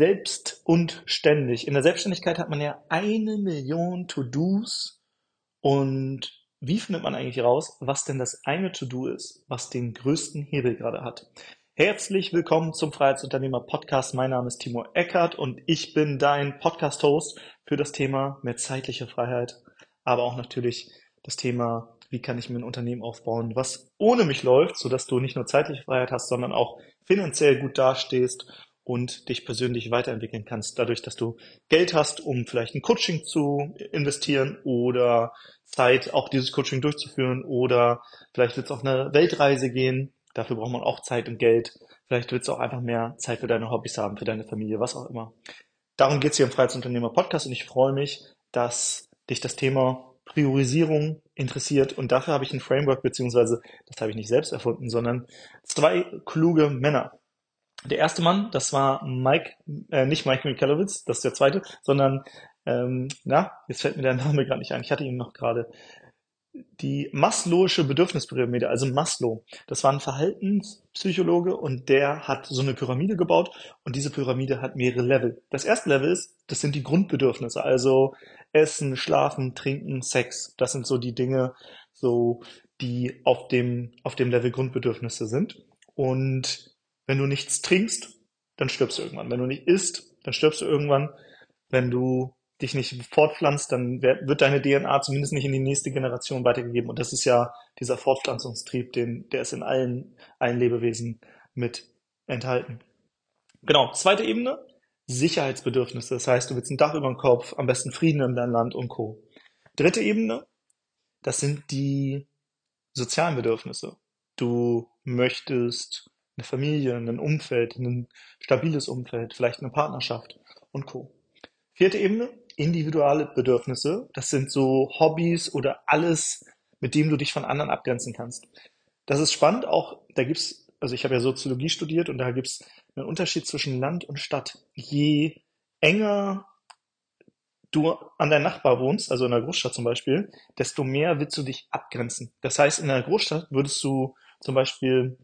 selbst und ständig. In der Selbstständigkeit hat man ja eine Million To-Dos und wie findet man eigentlich raus, was denn das eine To-Do ist, was den größten Hebel gerade hat? Herzlich willkommen zum Freiheitsunternehmer Podcast. Mein Name ist Timo Eckert und ich bin dein Podcast-Host für das Thema mehr zeitliche Freiheit, aber auch natürlich das Thema, wie kann ich mir ein Unternehmen aufbauen, was ohne mich läuft, sodass du nicht nur zeitliche Freiheit hast, sondern auch finanziell gut dastehst und dich persönlich weiterentwickeln kannst, dadurch, dass du Geld hast, um vielleicht ein Coaching zu investieren oder Zeit, auch dieses Coaching durchzuführen oder vielleicht wird es auf eine Weltreise gehen. Dafür braucht man auch Zeit und Geld. Vielleicht willst du auch einfach mehr Zeit für deine Hobbys haben, für deine Familie, was auch immer. Darum geht es hier im Freiheitsunternehmer Podcast und ich freue mich, dass dich das Thema Priorisierung interessiert und dafür habe ich ein Framework, beziehungsweise das habe ich nicht selbst erfunden, sondern zwei kluge Männer der erste Mann, das war Mike, äh, nicht Mike Michalowitz, das ist der zweite, sondern, ähm, na, jetzt fällt mir der Name gerade nicht ein, ich hatte ihn noch gerade. Die Maslow'sche Bedürfnispyramide, also Maslow, das war ein Verhaltenspsychologe und der hat so eine Pyramide gebaut und diese Pyramide hat mehrere Level. Das erste Level ist, das sind die Grundbedürfnisse, also Essen, Schlafen, Trinken, Sex. Das sind so die Dinge, so, die auf dem, auf dem Level Grundbedürfnisse sind. Und wenn du nichts trinkst, dann stirbst du irgendwann. Wenn du nicht isst, dann stirbst du irgendwann. Wenn du dich nicht fortpflanzt, dann wird deine DNA zumindest nicht in die nächste Generation weitergegeben. Und das ist ja dieser Fortpflanzungstrieb, den, der ist in allen, allen Lebewesen mit enthalten. Genau. Zweite Ebene. Sicherheitsbedürfnisse. Das heißt, du willst ein Dach über dem Kopf, am besten Frieden in deinem Land und Co. Dritte Ebene. Das sind die sozialen Bedürfnisse. Du möchtest eine Familie, ein Umfeld, ein stabiles Umfeld, vielleicht eine Partnerschaft und Co. Vierte Ebene, individuelle Bedürfnisse. Das sind so Hobbys oder alles, mit dem du dich von anderen abgrenzen kannst. Das ist spannend, auch da gibt's, also ich habe ja Soziologie studiert und da gibt's einen Unterschied zwischen Land und Stadt. Je enger du an deinem Nachbar wohnst, also in einer Großstadt zum Beispiel, desto mehr willst du dich abgrenzen. Das heißt, in einer Großstadt würdest du zum Beispiel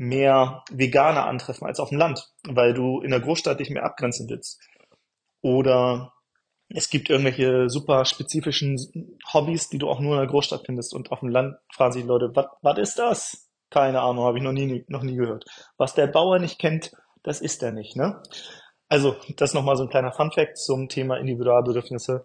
mehr Veganer antreffen als auf dem Land, weil du in der Großstadt dich mehr abgrenzen willst. Oder es gibt irgendwelche super spezifischen Hobbys, die du auch nur in der Großstadt findest und auf dem Land fragen sich Leute, was ist das? Keine Ahnung, habe ich noch nie, noch nie gehört. Was der Bauer nicht kennt, das ist er nicht, ne? Also, das nochmal so ein kleiner Funfact zum Thema Individualbedürfnisse.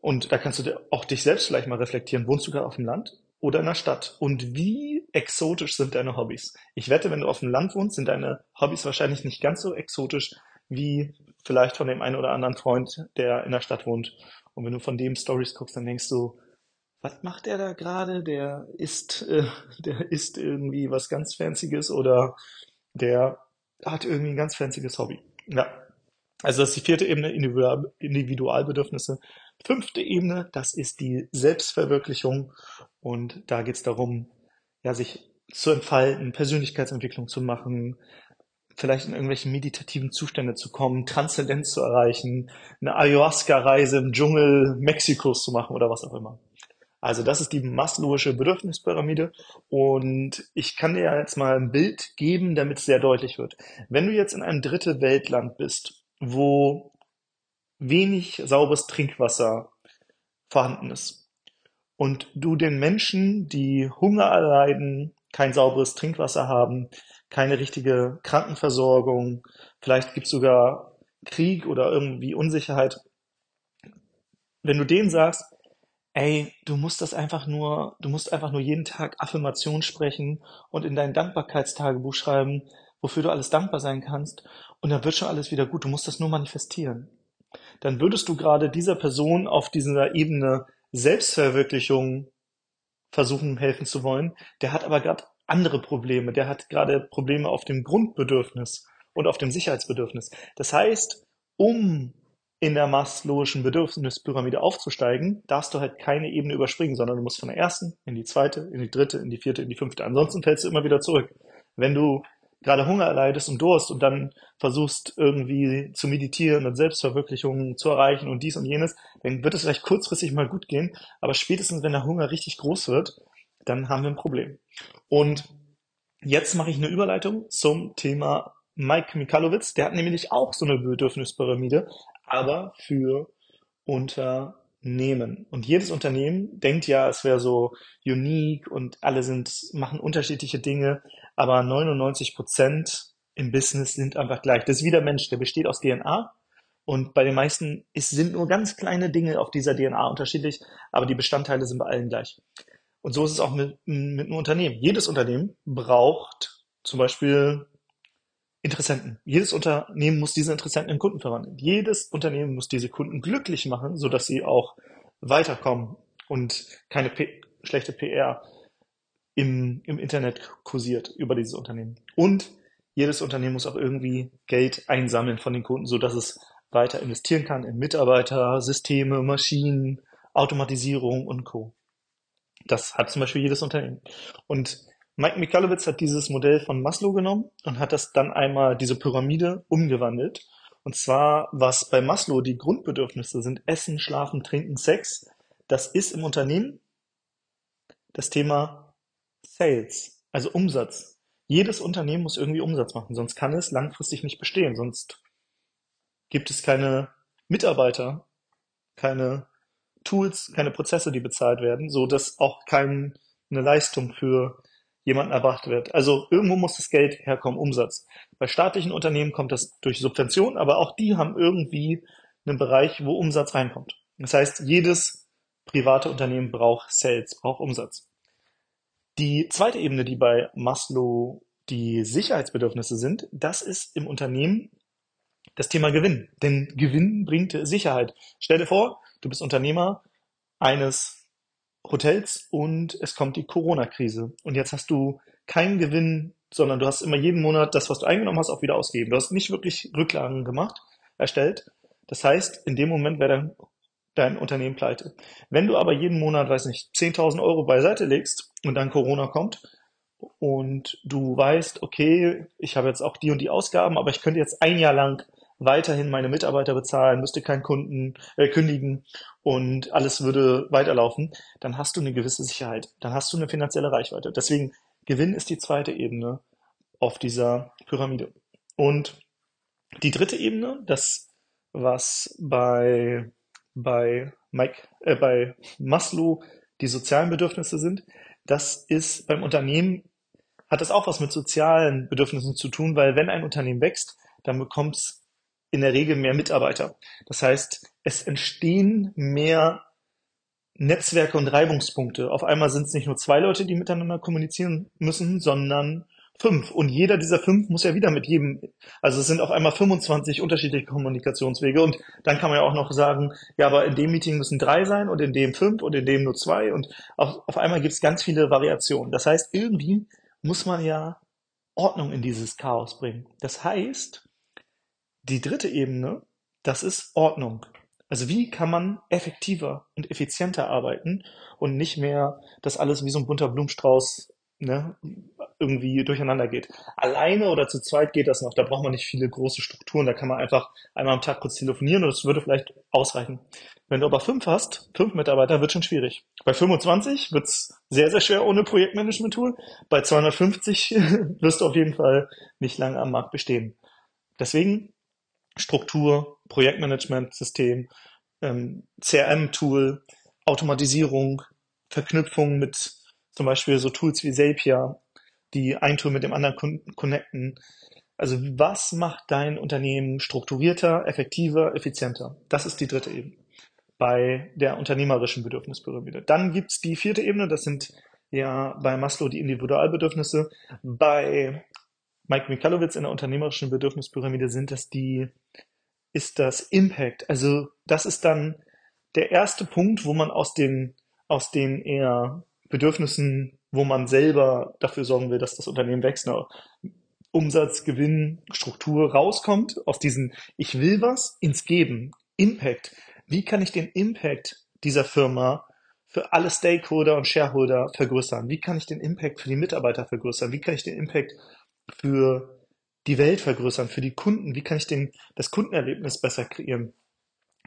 Und da kannst du auch dich selbst vielleicht mal reflektieren. Wohnst du gerade auf dem Land oder in der Stadt? Und wie exotisch sind deine Hobbys? Ich wette, wenn du auf dem Land wohnst, sind deine Hobbys wahrscheinlich nicht ganz so exotisch wie vielleicht von dem einen oder anderen Freund, der in der Stadt wohnt. Und wenn du von dem Stories guckst, dann denkst du, was macht der da gerade? Der isst, äh, der isst irgendwie was ganz Fancyes oder der hat irgendwie ein ganz fancyes Hobby. Ja. Also das ist die vierte Ebene, Individual, Individualbedürfnisse. Fünfte Ebene, das ist die Selbstverwirklichung. Und da geht es darum, ja, sich zu entfalten, Persönlichkeitsentwicklung zu machen, vielleicht in irgendwelche meditativen Zustände zu kommen, Transzendenz zu erreichen, eine Ayahuasca-Reise im Dschungel Mexikos zu machen oder was auch immer. Also das ist die Maslow'sche Bedürfnispyramide und ich kann dir jetzt mal ein Bild geben, damit es sehr deutlich wird. Wenn du jetzt in einem dritte Weltland bist, wo wenig sauberes Trinkwasser vorhanden ist. Und du den Menschen, die Hunger erleiden, kein sauberes Trinkwasser haben, keine richtige Krankenversorgung, vielleicht gibt es sogar Krieg oder irgendwie Unsicherheit. Wenn du denen sagst, ey, du musst das einfach nur, du musst einfach nur jeden Tag Affirmation sprechen und in dein Dankbarkeitstagebuch schreiben, wofür du alles dankbar sein kannst, und dann wird schon alles wieder gut. Du musst das nur manifestieren dann würdest du gerade dieser Person auf dieser Ebene Selbstverwirklichung versuchen helfen zu wollen. Der hat aber gerade andere Probleme. Der hat gerade Probleme auf dem Grundbedürfnis und auf dem Sicherheitsbedürfnis. Das heißt, um in der Maslow'schen Bedürfnispyramide aufzusteigen, darfst du halt keine Ebene überspringen, sondern du musst von der ersten in die zweite, in die dritte, in die vierte, in die fünfte. Ansonsten fällst du immer wieder zurück. Wenn du gerade Hunger erleidest und Durst und dann versuchst irgendwie zu meditieren und Selbstverwirklichung zu erreichen und dies und jenes, dann wird es vielleicht kurzfristig mal gut gehen, aber spätestens wenn der Hunger richtig groß wird, dann haben wir ein Problem. Und jetzt mache ich eine Überleitung zum Thema Mike Mikalowitz, der hat nämlich auch so eine Bedürfnispyramide, aber für Unternehmen. Und jedes Unternehmen denkt ja, es wäre so unique und alle sind, machen unterschiedliche Dinge, aber 99 Prozent im Business sind einfach gleich. Das ist wie der Mensch, der besteht aus DNA und bei den meisten ist, sind nur ganz kleine Dinge auf dieser DNA unterschiedlich, aber die Bestandteile sind bei allen gleich. Und so ist es auch mit, mit einem Unternehmen. Jedes Unternehmen braucht zum Beispiel Interessenten. Jedes Unternehmen muss diese Interessenten in Kunden verwandeln. Jedes Unternehmen muss diese Kunden glücklich machen, sodass sie auch weiterkommen und keine P schlechte PR im, im Internet kursiert über dieses Unternehmen. Und jedes Unternehmen muss auch irgendwie Geld einsammeln von den Kunden, sodass es weiter investieren kann in Mitarbeiter, Systeme, Maschinen, Automatisierung und Co. Das hat zum Beispiel jedes Unternehmen. Und Mike Mikalowitz hat dieses Modell von Maslow genommen und hat das dann einmal, diese Pyramide, umgewandelt. Und zwar, was bei Maslow die Grundbedürfnisse sind, Essen, Schlafen, Trinken, Sex, das ist im Unternehmen das Thema Sales, also Umsatz. Jedes Unternehmen muss irgendwie Umsatz machen, sonst kann es langfristig nicht bestehen, sonst gibt es keine Mitarbeiter, keine Tools, keine Prozesse, die bezahlt werden, so dass auch keine Leistung für jemanden erbracht wird. Also irgendwo muss das Geld herkommen, Umsatz. Bei staatlichen Unternehmen kommt das durch Subventionen, aber auch die haben irgendwie einen Bereich, wo Umsatz reinkommt. Das heißt, jedes private Unternehmen braucht Sales, braucht Umsatz. Die zweite Ebene, die bei Maslow die Sicherheitsbedürfnisse sind, das ist im Unternehmen das Thema Gewinn. Denn Gewinn bringt Sicherheit. Stell dir vor, du bist Unternehmer eines Hotels und es kommt die Corona-Krise. Und jetzt hast du keinen Gewinn, sondern du hast immer jeden Monat das, was du eingenommen hast, auch wieder ausgegeben. Du hast nicht wirklich Rücklagen gemacht, erstellt. Das heißt, in dem Moment wäre dein, dein Unternehmen pleite. Wenn du aber jeden Monat, weiß nicht, 10.000 Euro beiseite legst und dann Corona kommt, und du weißt, okay, ich habe jetzt auch die und die Ausgaben, aber ich könnte jetzt ein Jahr lang weiterhin meine Mitarbeiter bezahlen, müsste keinen Kunden äh, kündigen und alles würde weiterlaufen, dann hast du eine gewisse Sicherheit, dann hast du eine finanzielle Reichweite. Deswegen Gewinn ist die zweite Ebene auf dieser Pyramide. Und die dritte Ebene, das was bei bei Mike äh, bei Maslow die sozialen Bedürfnisse sind, das ist beim Unternehmen hat das auch was mit sozialen Bedürfnissen zu tun, weil wenn ein Unternehmen wächst, dann bekommt es in der Regel mehr Mitarbeiter. Das heißt, es entstehen mehr Netzwerke und Reibungspunkte. Auf einmal sind es nicht nur zwei Leute, die miteinander kommunizieren müssen, sondern fünf. Und jeder dieser fünf muss ja wieder mit jedem, also es sind auf einmal 25 unterschiedliche Kommunikationswege. Und dann kann man ja auch noch sagen, ja, aber in dem Meeting müssen drei sein und in dem fünf und in dem nur zwei. Und auf, auf einmal gibt es ganz viele Variationen. Das heißt, irgendwie muss man ja Ordnung in dieses Chaos bringen. Das heißt, die dritte Ebene, das ist Ordnung. Also wie kann man effektiver und effizienter arbeiten und nicht mehr, dass alles wie so ein bunter Blumenstrauß ne, irgendwie durcheinander geht. Alleine oder zu zweit geht das noch. Da braucht man nicht viele große Strukturen. Da kann man einfach einmal am Tag kurz telefonieren und das würde vielleicht ausreichen. Wenn du aber fünf hast, fünf Mitarbeiter, wird schon schwierig. Bei 25 wird's sehr, sehr schwer ohne Projektmanagement-Tool. Bei 250 wirst du auf jeden Fall nicht lange am Markt bestehen. Deswegen Struktur, Projektmanagement-System, ähm, CRM-Tool, Automatisierung, Verknüpfung mit zum Beispiel so Tools wie Zapier, die ein Tool mit dem anderen connecten. Also was macht dein Unternehmen strukturierter, effektiver, effizienter? Das ist die dritte Ebene bei der unternehmerischen Bedürfnispyramide. Dann gibt's die vierte Ebene, das sind ja bei Maslow die Individualbedürfnisse. Bei Mike Mikalowitz in der unternehmerischen Bedürfnispyramide sind das die, ist das Impact. Also das ist dann der erste Punkt, wo man aus den, aus den eher Bedürfnissen, wo man selber dafür sorgen will, dass das Unternehmen wächst, ne, Umsatz, Gewinn, Struktur rauskommt, aus diesen Ich will was ins Geben, Impact. Wie kann ich den Impact dieser Firma für alle Stakeholder und Shareholder vergrößern? Wie kann ich den Impact für die Mitarbeiter vergrößern? Wie kann ich den Impact für die Welt vergrößern, für die Kunden? Wie kann ich den, das Kundenerlebnis besser kreieren?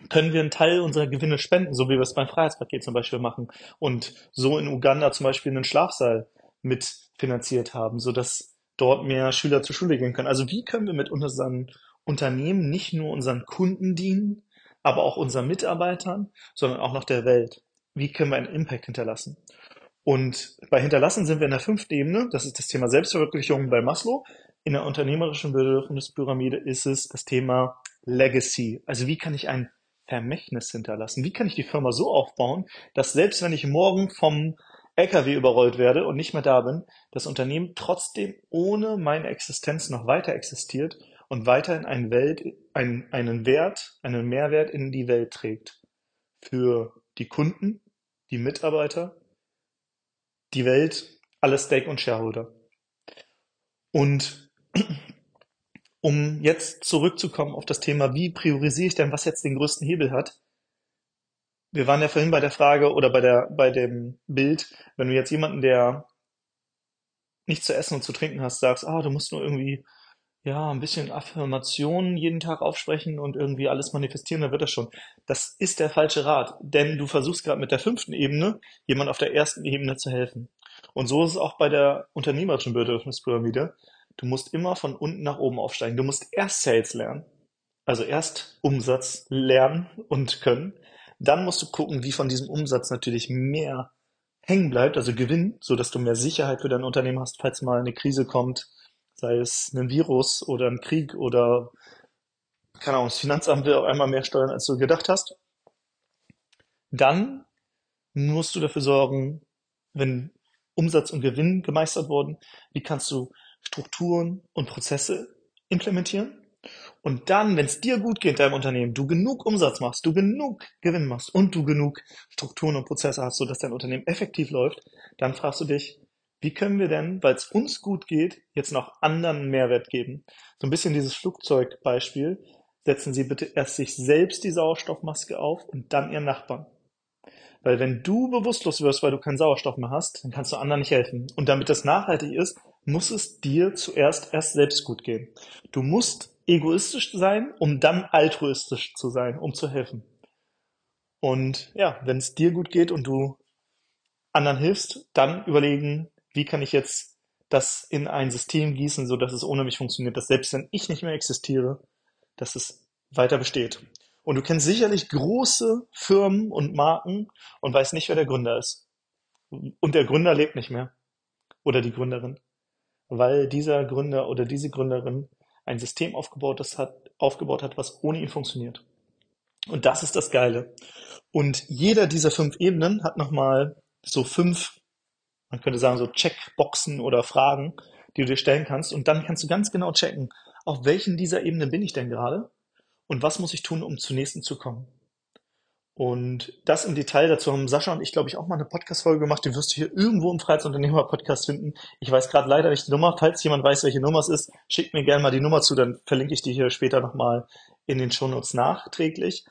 Können wir einen Teil unserer Gewinne spenden, so wie wir es beim Freiheitspaket zum Beispiel machen und so in Uganda zum Beispiel einen Schlafsaal mitfinanziert haben, so dass dort mehr Schüler zur Schule gehen können. Also wie können wir mit unseren Unternehmen nicht nur unseren Kunden dienen, aber auch unseren Mitarbeitern, sondern auch noch der Welt? Wie können wir einen Impact hinterlassen? Und bei Hinterlassen sind wir in der fünften Ebene, das ist das Thema Selbstverwirklichung bei Maslow. In der unternehmerischen Bedürfnispyramide ist es das Thema Legacy. Also wie kann ich ein Vermächtnis hinterlassen? Wie kann ich die Firma so aufbauen, dass selbst wenn ich morgen vom LKW überrollt werde und nicht mehr da bin, das Unternehmen trotzdem ohne meine Existenz noch weiter existiert und weiterhin einen, Welt, einen, einen Wert, einen Mehrwert in die Welt trägt. Für die Kunden, die Mitarbeiter, die Welt, alle Stake- und Shareholder. Und um jetzt zurückzukommen auf das Thema, wie priorisiere ich denn, was jetzt den größten Hebel hat, wir waren ja vorhin bei der Frage oder bei der, bei dem Bild, wenn du jetzt jemanden, der nichts zu essen und zu trinken hast, sagst, ah, du musst nur irgendwie, ja, ein bisschen Affirmationen jeden Tag aufsprechen und irgendwie alles manifestieren, dann wird das schon. Das ist der falsche Rat, denn du versuchst gerade mit der fünften Ebene, jemand auf der ersten Ebene zu helfen. Und so ist es auch bei der unternehmerischen Bedürfnispyramide. Du musst immer von unten nach oben aufsteigen. Du musst erst Sales lernen, also erst Umsatz lernen und können, dann musst du gucken, wie von diesem Umsatz natürlich mehr hängen bleibt, also Gewinn, so dass du mehr Sicherheit für dein Unternehmen hast, falls mal eine Krise kommt, sei es ein Virus oder ein Krieg oder keine Ahnung, das Finanzamt will auf einmal mehr steuern, als du gedacht hast. Dann musst du dafür sorgen, wenn Umsatz und Gewinn gemeistert wurden, wie kannst du Strukturen und Prozesse implementieren? Und dann, wenn es dir gut geht in deinem Unternehmen, du genug Umsatz machst, du genug Gewinn machst und du genug Strukturen und Prozesse hast, sodass dein Unternehmen effektiv läuft, dann fragst du dich, wie können wir denn, weil es uns gut geht, jetzt noch anderen Mehrwert geben? So ein bisschen dieses Flugzeugbeispiel. Setzen Sie bitte erst sich selbst die Sauerstoffmaske auf und dann Ihren Nachbarn. Weil wenn du bewusstlos wirst, weil du keinen Sauerstoff mehr hast, dann kannst du anderen nicht helfen. Und damit das nachhaltig ist, muss es dir zuerst erst selbst gut gehen. Du musst egoistisch sein, um dann altruistisch zu sein, um zu helfen. Und ja, wenn es dir gut geht und du anderen hilfst, dann überlegen, wie kann ich jetzt das in ein System gießen, so dass es ohne mich funktioniert, dass selbst wenn ich nicht mehr existiere, dass es weiter besteht. Und du kennst sicherlich große Firmen und Marken und weißt nicht, wer der Gründer ist. Und der Gründer lebt nicht mehr. Oder die Gründerin. Weil dieser Gründer oder diese Gründerin ein System aufgebaut, das hat, aufgebaut hat, was ohne ihn funktioniert. Und das ist das Geile. Und jeder dieser fünf Ebenen hat nochmal so fünf, man könnte sagen, so Checkboxen oder Fragen, die du dir stellen kannst. Und dann kannst du ganz genau checken, auf welchen dieser Ebenen bin ich denn gerade und was muss ich tun, um zur nächsten zu kommen. Und das im Detail, dazu haben Sascha und ich, glaube ich, auch mal eine Podcast-Folge gemacht. Die wirst du hier irgendwo im Freizeitunternehmer-Podcast finden. Ich weiß gerade leider nicht die Nummer. Falls jemand weiß, welche Nummer es ist, schickt mir gerne mal die Nummer zu, dann verlinke ich die hier später nochmal in den Shownotes nachträglich.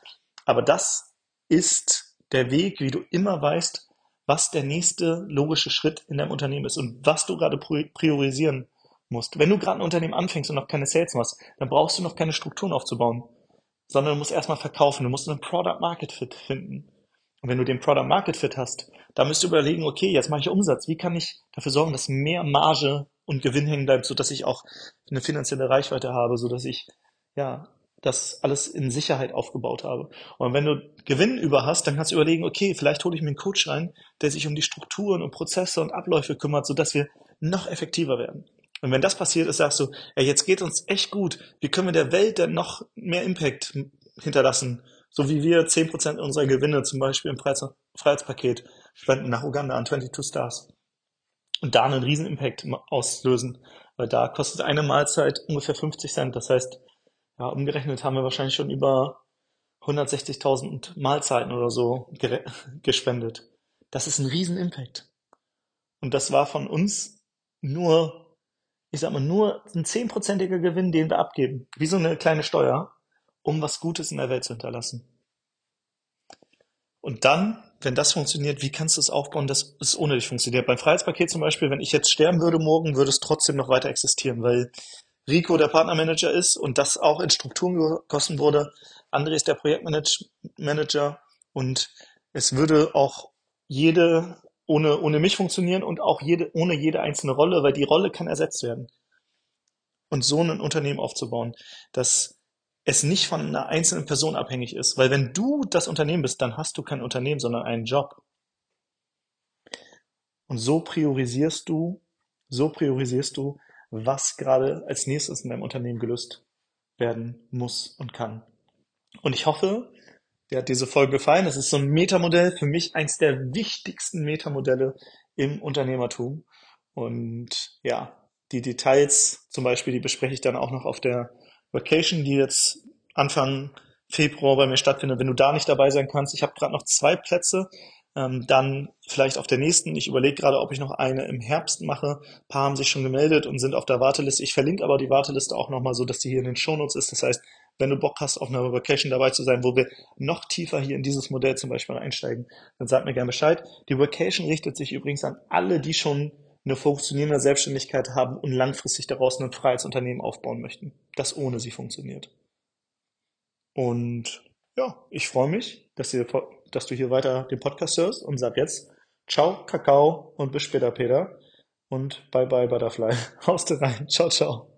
Aber das ist der Weg, wie du immer weißt, was der nächste logische Schritt in deinem Unternehmen ist und was du gerade priorisieren musst. Wenn du gerade ein Unternehmen anfängst und noch keine Sales machst, dann brauchst du noch keine Strukturen aufzubauen sondern du musst erstmal verkaufen. Du musst einen Product Market Fit finden. Und wenn du den Product Market Fit hast, dann musst du überlegen, okay, jetzt mache ich Umsatz. Wie kann ich dafür sorgen, dass mehr Marge und Gewinn hängen bleibt, sodass ich auch eine finanzielle Reichweite habe, sodass ich, ja, das alles in Sicherheit aufgebaut habe. Und wenn du Gewinn über hast, dann kannst du überlegen, okay, vielleicht hole ich mir einen Coach rein, der sich um die Strukturen und Prozesse und Abläufe kümmert, sodass wir noch effektiver werden. Und wenn das passiert ist, sagst du, ey, jetzt geht uns echt gut. Wie können wir der Welt denn noch mehr Impact hinterlassen? So wie wir 10% unserer Gewinne zum Beispiel im Freiheitspaket spenden nach Uganda an 22 Stars. Und da einen riesen Impact auslösen. Weil da kostet eine Mahlzeit ungefähr 50 Cent. Das heißt, ja, umgerechnet haben wir wahrscheinlich schon über 160.000 Mahlzeiten oder so gespendet. Das ist ein riesen Impact. Und das war von uns nur ich sag mal, nur ein zehnprozentiger Gewinn, den wir abgeben, wie so eine kleine Steuer, um was Gutes in der Welt zu hinterlassen. Und dann, wenn das funktioniert, wie kannst du es aufbauen, dass es ohne dich funktioniert? Beim Freiheitspaket zum Beispiel, wenn ich jetzt sterben würde morgen, würde es trotzdem noch weiter existieren, weil Rico der Partnermanager ist und das auch in Strukturen gegossen wurde. André ist der Projektmanager und es würde auch jede ohne, ohne mich funktionieren und auch jede, ohne jede einzelne Rolle, weil die Rolle kann ersetzt werden. und so ein Unternehmen aufzubauen, dass es nicht von einer einzelnen Person abhängig ist. Weil wenn du das Unternehmen bist, dann hast du kein Unternehmen, sondern einen Job. Und so priorisierst du, so priorisierst du, was gerade als nächstes in deinem Unternehmen gelöst werden muss und kann. Und ich hoffe, dir hat diese Folge gefallen. Es ist so ein Metamodell, für mich eins der wichtigsten Metamodelle im Unternehmertum. Und ja, die Details zum Beispiel, die bespreche ich dann auch noch auf der Vacation, die jetzt Anfang Februar bei mir stattfindet. Wenn du da nicht dabei sein kannst, ich habe gerade noch zwei Plätze ähm, dann vielleicht auf der nächsten. Ich überlege gerade, ob ich noch eine im Herbst mache. Ein paar haben sich schon gemeldet und sind auf der Warteliste. Ich verlinke aber die Warteliste auch nochmal so, dass die hier in den Shownotes ist. Das heißt, wenn du Bock hast, auf einer Vacation dabei zu sein, wo wir noch tiefer hier in dieses Modell zum Beispiel einsteigen, dann sag mir gerne Bescheid. Die Vacation richtet sich übrigens an alle, die schon eine funktionierende Selbstständigkeit haben und langfristig daraus ein freies Unternehmen aufbauen möchten, das ohne sie funktioniert. Und ja, ich freue mich, dass ihr dass du hier weiter den Podcast hörst und sag jetzt Ciao, Kakao und bis später, Peter. Und bye bye, Butterfly. Haust rein. Ciao, ciao.